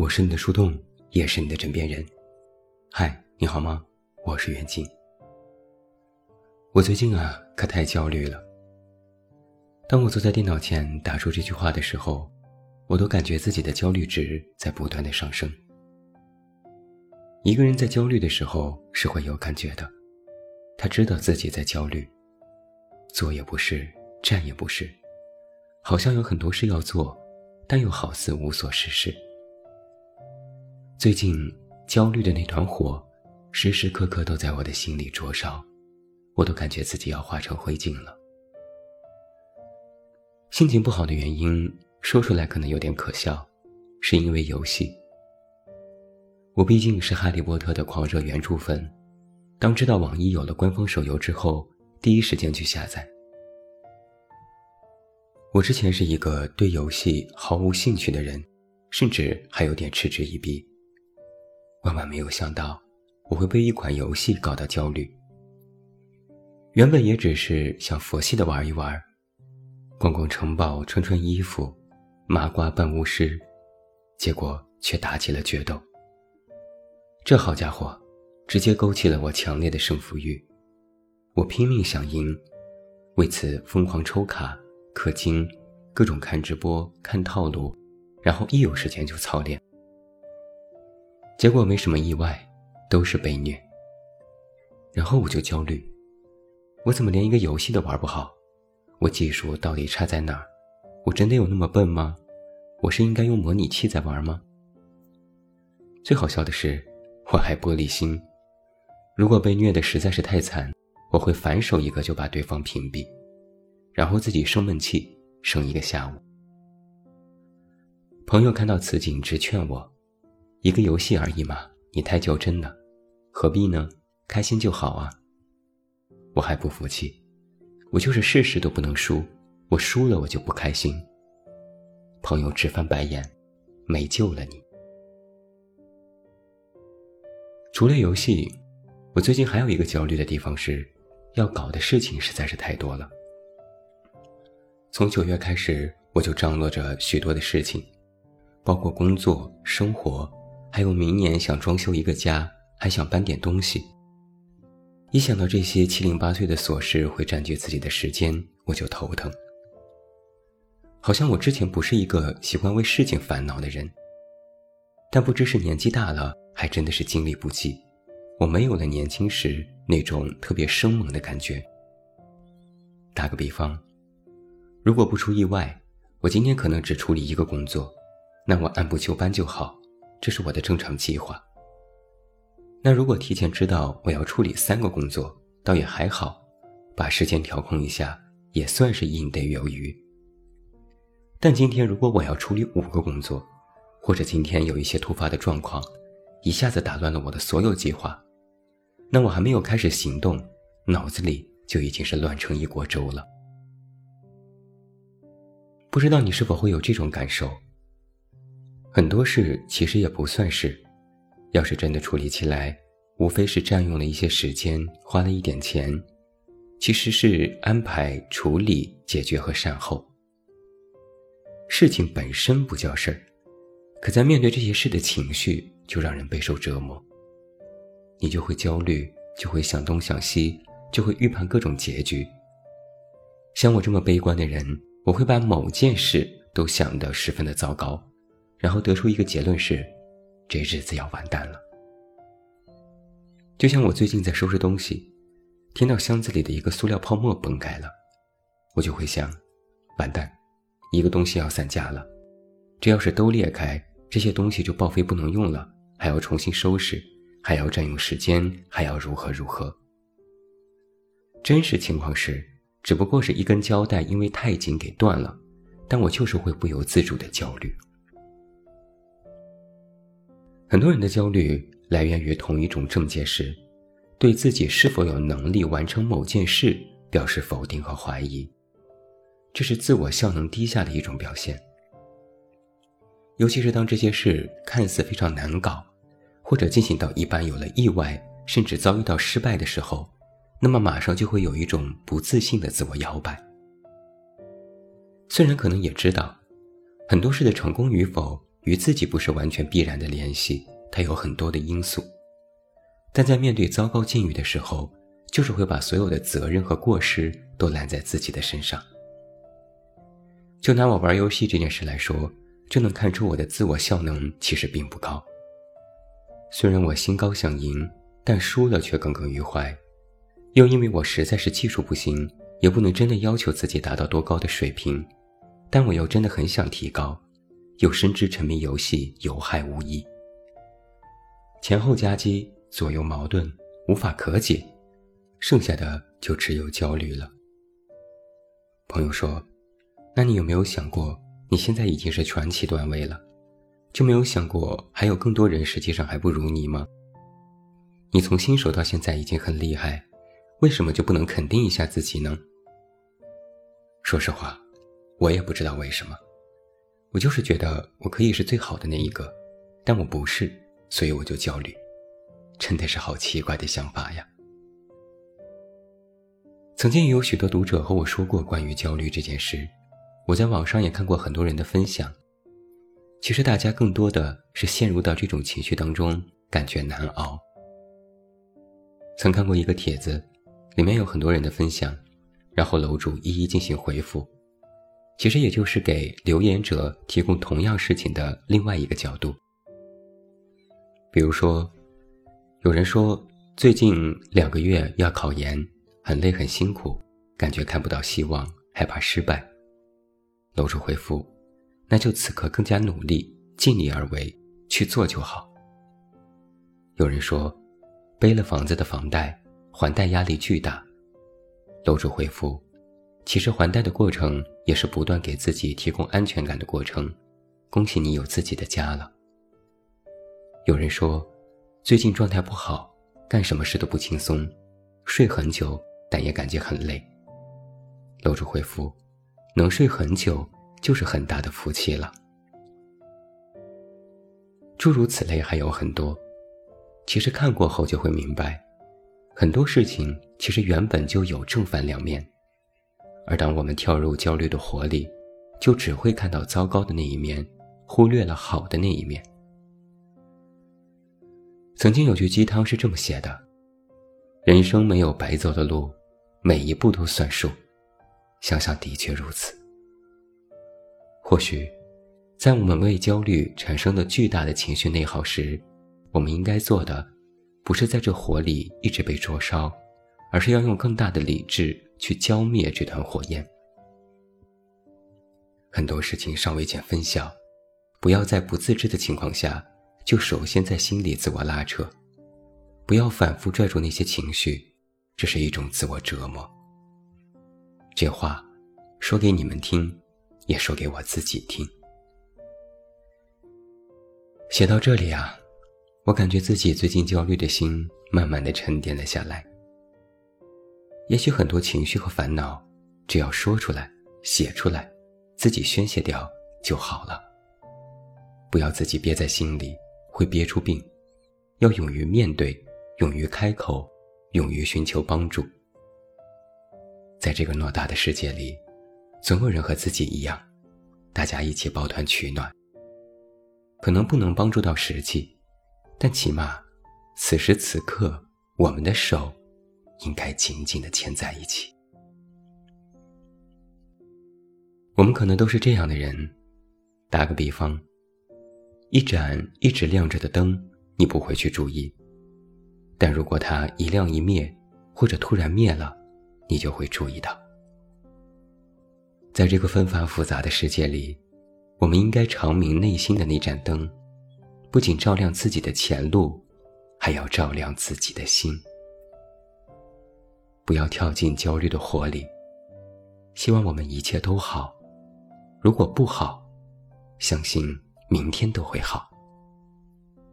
我是你的树洞，也是你的枕边人。嗨，你好吗？我是袁静。我最近啊，可太焦虑了。当我坐在电脑前打出这句话的时候，我都感觉自己的焦虑值在不断的上升。一个人在焦虑的时候是会有感觉的，他知道自己在焦虑，坐也不是，站也不是，好像有很多事要做，但又好似无所事事。最近焦虑的那团火，时时刻刻都在我的心里灼烧，我都感觉自己要化成灰烬了。心情不好的原因说出来可能有点可笑，是因为游戏。我毕竟是哈利波特的狂热原著粉，当知道网易有了官方手游之后，第一时间去下载。我之前是一个对游戏毫无兴趣的人，甚至还有点嗤之以鼻。万万没有想到，我会被一款游戏搞到焦虑。原本也只是想佛系的玩一玩，逛逛城堡、穿穿衣服、麻瓜扮巫师，结果却打起了决斗。这好家伙，直接勾起了我强烈的胜负欲。我拼命想赢，为此疯狂抽卡、氪金，各种看直播、看套路，然后一有时间就操练。结果没什么意外，都是被虐。然后我就焦虑，我怎么连一个游戏都玩不好？我技术到底差在哪儿？我真的有那么笨吗？我是应该用模拟器在玩吗？最好笑的是，我还玻璃心。如果被虐的实在是太惨，我会反手一个就把对方屏蔽，然后自己生闷气，生一个下午。朋友看到此景，直劝我。一个游戏而已嘛，你太较真了，何必呢？开心就好啊。我还不服气，我就是事事都不能输，我输了我就不开心。朋友直翻白眼，没救了你。除了游戏，我最近还有一个焦虑的地方是，要搞的事情实在是太多了。从九月开始，我就张罗着许多的事情，包括工作、生活。还有明年想装修一个家，还想搬点东西。一想到这些七零八碎的琐事会占据自己的时间，我就头疼。好像我之前不是一个喜欢为事情烦恼的人，但不知是年纪大了，还真的是精力不济，我没有了年轻时那种特别生猛的感觉。打个比方，如果不出意外，我今天可能只处理一个工作，那我按部就班就好。这是我的正常计划。那如果提前知道我要处理三个工作，倒也还好，把时间调控一下，也算是应得有余。但今天如果我要处理五个工作，或者今天有一些突发的状况，一下子打乱了我的所有计划，那我还没有开始行动，脑子里就已经是乱成一锅粥了。不知道你是否会有这种感受？很多事其实也不算事，要是真的处理起来，无非是占用了一些时间，花了一点钱，其实是安排、处理、解决和善后。事情本身不叫事儿，可在面对这些事的情绪，就让人备受折磨。你就会焦虑，就会想东想西，就会预判各种结局。像我这么悲观的人，我会把某件事都想得十分的糟糕。然后得出一个结论是，这日子要完蛋了。就像我最近在收拾东西，听到箱子里的一个塑料泡沫崩开了，我就会想，完蛋，一个东西要散架了。这要是都裂开，这些东西就报废不能用了，还要重新收拾，还要占用时间，还要如何如何。真实情况是，只不过是一根胶带因为太紧给断了，但我就是会不由自主的焦虑。很多人的焦虑来源于同一种症结时，对自己是否有能力完成某件事表示否定和怀疑，这是自我效能低下的一种表现。尤其是当这些事看似非常难搞，或者进行到一半有了意外，甚至遭遇到失败的时候，那么马上就会有一种不自信的自我摇摆。虽然可能也知道，很多事的成功与否。与自己不是完全必然的联系，它有很多的因素。但在面对糟糕境遇的时候，就是会把所有的责任和过失都揽在自己的身上。就拿我玩游戏这件事来说，就能看出我的自我效能其实并不高。虽然我心高想赢，但输了却耿耿于怀，又因为我实在是技术不行，也不能真的要求自己达到多高的水平，但我又真的很想提高，又深知沉迷游戏有害无益，前后夹击，左右矛盾，无法可解，剩下的就只有焦虑了。朋友说。那你有没有想过，你现在已经是传奇段位了，就没有想过还有更多人实际上还不如你吗？你从新手到现在已经很厉害，为什么就不能肯定一下自己呢？说实话，我也不知道为什么，我就是觉得我可以是最好的那一个，但我不是，所以我就焦虑，真的是好奇怪的想法呀。曾经有许多读者和我说过关于焦虑这件事。我在网上也看过很多人的分享，其实大家更多的是陷入到这种情绪当中，感觉难熬。曾看过一个帖子，里面有很多人的分享，然后楼主一一进行回复，其实也就是给留言者提供同样事情的另外一个角度。比如说，有人说最近两个月要考研，很累很辛苦，感觉看不到希望，害怕失败。楼主回复：“那就此刻更加努力，尽力而为，去做就好。”有人说：“背了房子的房贷，还贷压力巨大。”楼主回复：“其实还贷的过程也是不断给自己提供安全感的过程。恭喜你有自己的家了。”有人说：“最近状态不好，干什么事都不轻松，睡很久，但也感觉很累。”楼主回复。能睡很久，就是很大的福气了。诸如此类还有很多，其实看过后就会明白，很多事情其实原本就有正反两面，而当我们跳入焦虑的火里，就只会看到糟糕的那一面，忽略了好的那一面。曾经有句鸡汤是这么写的：人生没有白走的路，每一步都算数。想想的确如此。或许，在我们为焦虑产生的巨大的情绪内耗时，我们应该做的，不是在这火里一直被灼烧，而是要用更大的理智去浇灭这团火焰。很多事情尚未见分晓，不要在不自知的情况下，就首先在心里自我拉扯，不要反复拽住那些情绪，这是一种自我折磨。这话说给你们听，也说给我自己听。写到这里啊，我感觉自己最近焦虑的心慢慢的沉淀了下来。也许很多情绪和烦恼，只要说出来、写出来，自己宣泄掉就好了。不要自己憋在心里，会憋出病。要勇于面对，勇于开口，勇于寻求帮助。在这个偌大的世界里，总有人和自己一样，大家一起抱团取暖。可能不能帮助到实际，但起码，此时此刻，我们的手应该紧紧的牵在一起。我们可能都是这样的人。打个比方，一盏一直亮着的灯，你不会去注意，但如果它一亮一灭，或者突然灭了。你就会注意到，在这个纷繁复杂的世界里，我们应该长明内心的那盏灯，不仅照亮自己的前路，还要照亮自己的心。不要跳进焦虑的火里。希望我们一切都好。如果不好，相信明天都会好。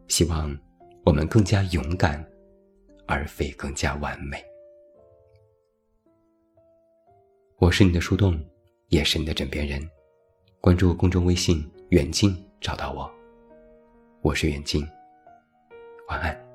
希望我们更加勇敢，而非更加完美。我是你的树洞，也是你的枕边人。关注公众微信“远近”，找到我。我是远近，晚安。